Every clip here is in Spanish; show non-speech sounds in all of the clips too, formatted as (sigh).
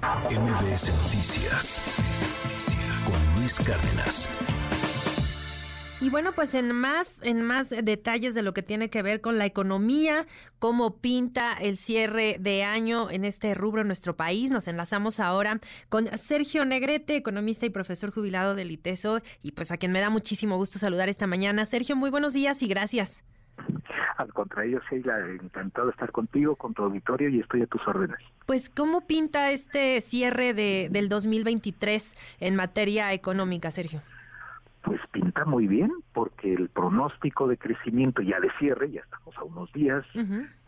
MBS Noticias con Luis Cárdenas. Y bueno, pues en más, en más detalles de lo que tiene que ver con la economía, cómo pinta el cierre de año en este rubro en nuestro país, nos enlazamos ahora con Sergio Negrete, economista y profesor jubilado del ITESO, y pues a quien me da muchísimo gusto saludar esta mañana. Sergio, muy buenos días y gracias. Al contrario, Sheila, encantado de estar contigo, con tu auditorio y estoy a tus órdenes. Pues, ¿cómo pinta este cierre de, del 2023 en materia económica, Sergio? Pues pinta muy bien, porque el pronóstico de crecimiento ya de cierre, ya estamos a unos días,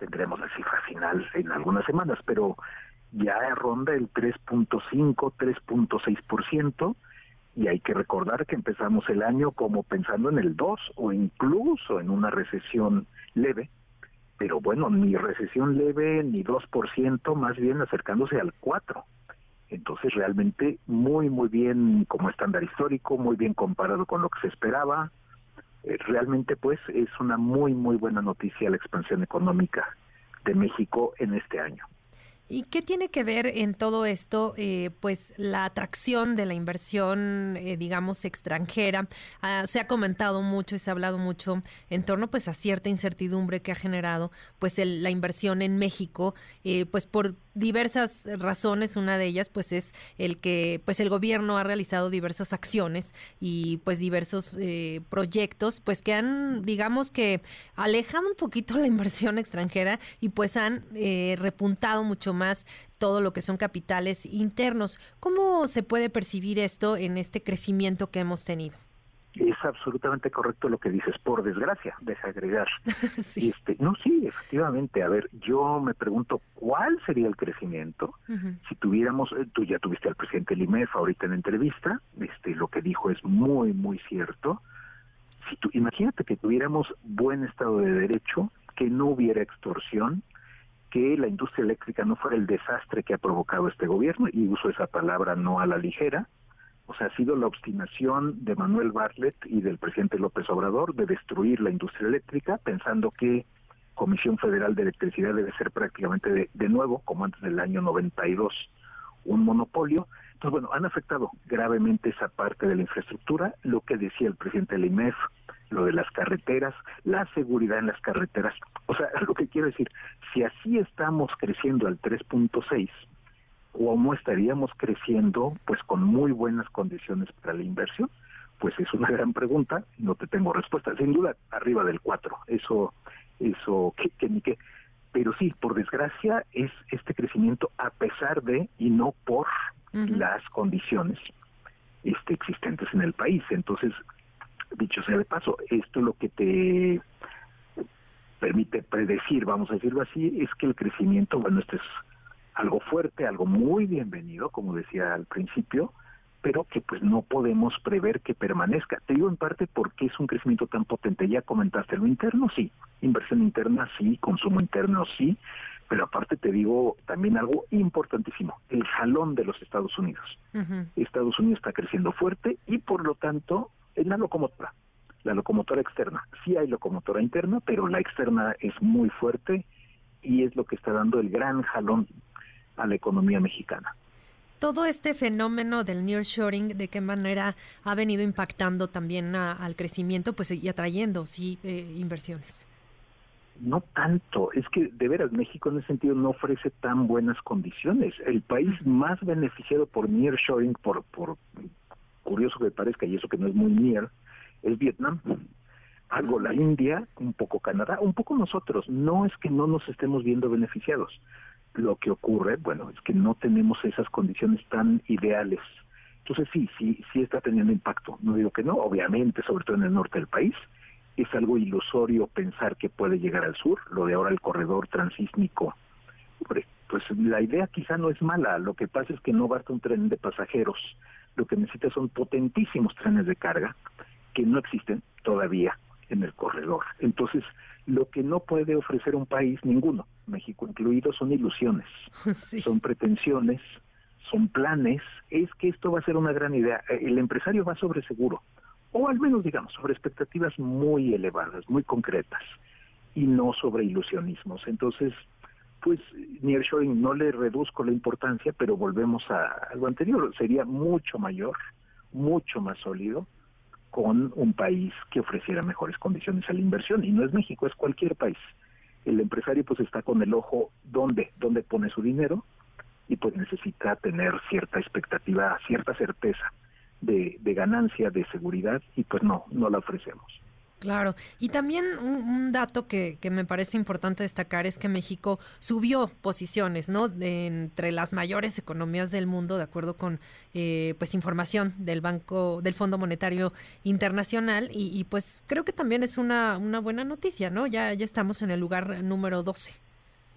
tendremos la cifra final en algunas semanas, pero ya ronda el 3.5, 3.6%, y hay que recordar que empezamos el año como pensando en el 2 o incluso en una recesión leve, pero bueno, ni recesión leve ni 2%, más bien acercándose al 4%. Entonces realmente muy, muy bien como estándar histórico, muy bien comparado con lo que se esperaba. Eh, realmente pues es una muy, muy buena noticia la expansión económica de México en este año. ¿Y qué tiene que ver en todo esto, eh, pues la atracción de la inversión, eh, digamos, extranjera? Ah, se ha comentado mucho y se ha hablado mucho en torno, pues, a cierta incertidumbre que ha generado, pues, la inversión en México, eh, pues, por diversas razones. Una de ellas, pues, es el que, pues, el gobierno ha realizado diversas acciones y, pues, diversos proyectos, pues, que han, digamos, que alejado un poquito (laughs) la inversión extranjera y, pues, han repuntado mucho más todo lo que son capitales internos. ¿Cómo se puede percibir esto en este crecimiento que hemos tenido? Es absolutamente correcto lo que dices, por desgracia, deja agregar. (laughs) Este, no, sí, efectivamente. A ver, yo me pregunto, ¿cuál sería el crecimiento si tuviéramos, eh, tú ya tuviste al presidente Limef ahorita en entrevista, este, lo que dijo es muy, muy cierto. Si tú, imagínate que tuviéramos buen Estado de Derecho, que no hubiera extorsión, que la industria eléctrica no fuera el desastre que ha provocado este gobierno, y uso esa palabra no a la ligera, o sea, ha sido la obstinación de Manuel Bartlett y del presidente López Obrador de destruir la industria eléctrica, pensando que Comisión Federal de Electricidad debe ser prácticamente de, de nuevo, como antes del año 92, un monopolio. Entonces, bueno, han afectado gravemente esa parte de la infraestructura, lo que decía el presidente del IMEF, lo de las carreteras, la seguridad en las carreteras. O sea, (laughs) lo que quiero decir, si así estamos creciendo al 3.6, ¿cómo estaríamos creciendo pues con muy buenas condiciones para la inversión? Pues es una (laughs) gran pregunta, no te tengo respuesta. Sin duda, arriba del 4, eso, eso, que, ni qué. Pero sí, por desgracia, es este crecimiento a pesar de y no por las condiciones este, existentes en el país. Entonces, dicho sea de paso, esto lo que te permite predecir, vamos a decirlo así, es que el crecimiento, bueno, este es algo fuerte, algo muy bienvenido, como decía al principio, pero que pues no podemos prever que permanezca. Te digo en parte porque es un crecimiento tan potente. Ya comentaste lo interno, sí, inversión interna, sí, consumo interno, sí, pero aparte te digo también algo importantísimo, el jalón de los Estados Unidos. Estados Unidos está creciendo fuerte y por lo tanto es la locomotora, la locomotora externa. Sí hay locomotora interna, pero la externa es muy fuerte y es lo que está dando el gran jalón a la economía mexicana. Todo este fenómeno del nearshoring, ¿de qué manera ha venido impactando también al crecimiento pues, y atrayendo sí, eh, inversiones? No tanto, es que de veras México en ese sentido no ofrece tan buenas condiciones. El país más beneficiado por nearshoring, por, por curioso que parezca, y eso que no es muy near, es Vietnam. Algo la India, un poco Canadá, un poco nosotros. No es que no nos estemos viendo beneficiados. Lo que ocurre, bueno, es que no tenemos esas condiciones tan ideales. Entonces sí, sí, sí está teniendo impacto. No digo que no, obviamente, sobre todo en el norte del país. Es algo ilusorio pensar que puede llegar al sur. Lo de ahora el corredor transísmico. pues la idea quizá no es mala. Lo que pasa es que no basta un tren de pasajeros lo que necesita son potentísimos trenes de carga que no existen todavía en el corredor. Entonces, lo que no puede ofrecer un país, ninguno, México incluido, son ilusiones, (laughs) son pretensiones, son planes, es que esto va a ser una gran idea. El empresario va sobre seguro, o al menos digamos, sobre expectativas muy elevadas, muy concretas, y no sobre ilusionismos. Entonces, pues nearshoring no le reduzco la importancia, pero volvemos a algo anterior, sería mucho mayor, mucho más sólido con un país que ofreciera mejores condiciones a la inversión y no es México, es cualquier país. El empresario pues está con el ojo dónde, dónde pone su dinero y pues necesita tener cierta expectativa, cierta certeza de, de ganancia, de seguridad y pues no, no la ofrecemos. Claro, y también un, dato que, que, me parece importante destacar es que México subió posiciones, ¿no? entre las mayores economías del mundo, de acuerdo con eh, pues información del Banco, del Fondo Monetario Internacional, y, y, pues creo que también es una, una buena noticia, ¿no? Ya, ya estamos en el lugar número 12.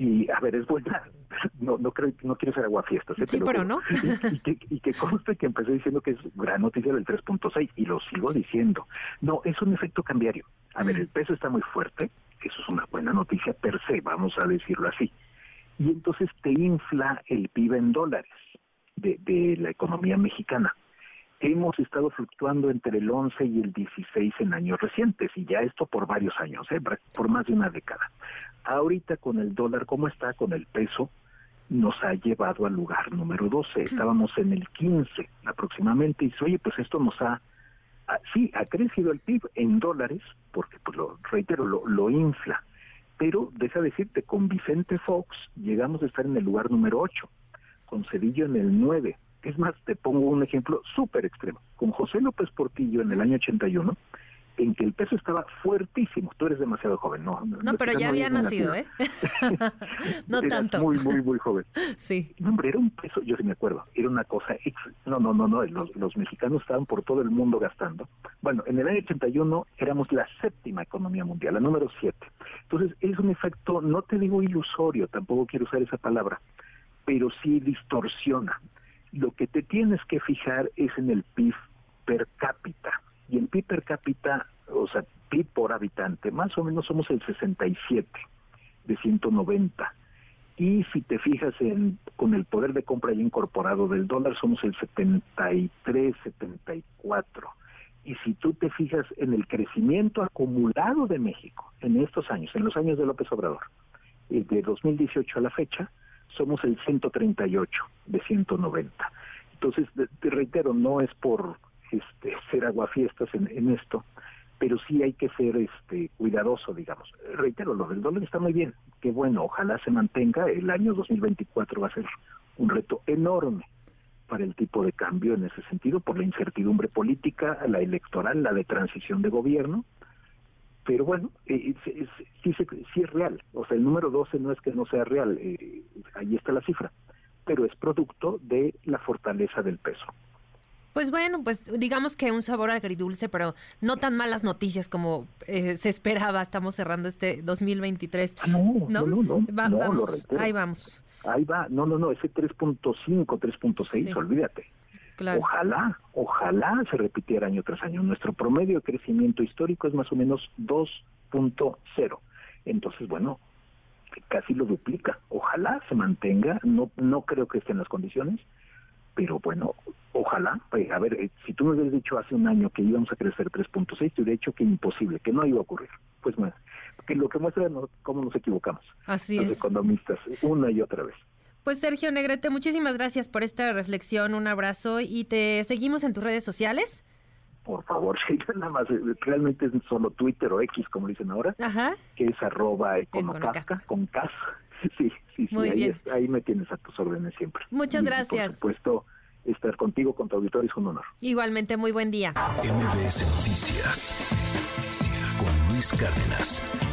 Y a ver, es buena, (laughs) no no creo no quiero ser aguafiestas. ¿eh? Sí, pero, no. (laughs) Y, que, y que conste que empecé diciendo que es gran noticia del 3.6 y lo sigo diciendo. No, es un efecto cambiario. A ver, el peso está muy fuerte, eso es una buena noticia per se, vamos a decirlo así. Y entonces te infla el PIB en dólares de, de la economía mexicana. Hemos estado fluctuando entre el 11 y el 16 en años recientes, y ya esto por varios años, ¿eh? por más de una década. Ahorita con el dólar, ¿cómo está? Con el peso, nos ha llevado al lugar número 12. Estábamos en el 15 aproximadamente y dice, oye, pues esto nos ha, sí, ha crecido el PIB en dólares, porque pues lo reitero, lo, lo infla. Pero deja decirte, con Vicente Fox llegamos a estar en el lugar número 8, con Cedillo en el 9. Es más, te pongo un ejemplo súper extremo. Con José López Portillo en el año 81 en que el peso estaba fuertísimo. Tú eres demasiado joven, ¿no? No, pero ya había nacido, ¿eh? (laughs) no tanto. Muy, muy, muy joven. (laughs) Sí. No, hombre, era un peso, yo sí me acuerdo, era una cosa, no, no, no, no, los, los mexicanos estaban por todo el mundo gastando. Bueno, en el año 81 éramos la séptima economía mundial, la número siete. Entonces, es un efecto, no te digo ilusorio, tampoco quiero usar esa palabra, pero sí distorsiona. Lo que te tienes que fijar es en el PIB per cápita y el PIB per cápita, o sea, PIB por habitante, más o menos somos el 67 de 190. Y si te fijas en con el poder de compra ya incorporado del dólar, somos el 73, 74. Y si tú te fijas en el crecimiento acumulado de México en estos años, en los años de López Obrador, eh, de 2018 a la fecha, somos el 138 de 190. Entonces, te reitero, no es por este, ser aguafiestas en, en esto, pero sí hay que ser este cuidadoso, digamos. Reitero, lo del dólar está muy bien, qué bueno, ojalá se mantenga. El año 2024 va a ser un reto enorme para el tipo de cambio en ese sentido, por la incertidumbre política, la electoral, la de transición de gobierno. Pero bueno, eh, sí, sí, es real. O sea, el número 12 no es que no sea real, eh, ahí está la cifra, pero es producto de la fortaleza del peso. Pues bueno, pues digamos que un sabor agridulce, pero no tan malas noticias como eh, se esperaba. Estamos cerrando este 2023. Ah, no, no, no, no, vamos, ahí vamos. Ahí va, no, no, no, ese 3.5, 3.6, olvídate. Ojalá, ojalá se repitiera año tras año. Nuestro promedio de crecimiento histórico es más o menos 2.0. Entonces, bueno, casi lo duplica. Ojalá se mantenga, no, no creo que esté en las condiciones, pero bueno, ojalá, pues, a ver, eh, si tú me hubieras dicho hace un año que íbamos a crecer 3.6, te hubiera dicho que imposible, que no iba a ocurrir. Pues bueno, que lo que muestra cómo nos equivocamos. Así los economistas, una y otra vez. Pues Sergio Negrete, muchísimas gracias por esta reflexión, un abrazo y te seguimos en tus redes sociales. Por favor, (laughs) sí, nada más, eh, realmente es solo Twitter o X, como dicen ahora, Ajá. que es arroba econocasca, con cas. (laughs) Sí, sí, sí, ahí, ahí, me tienes a tus órdenes siempre. Muchas gracias. Por supuesto, estar contigo, con tu auditorio, es un honor. Igualmente, muy buen día. MBS Noticias con Luis Cárdenas.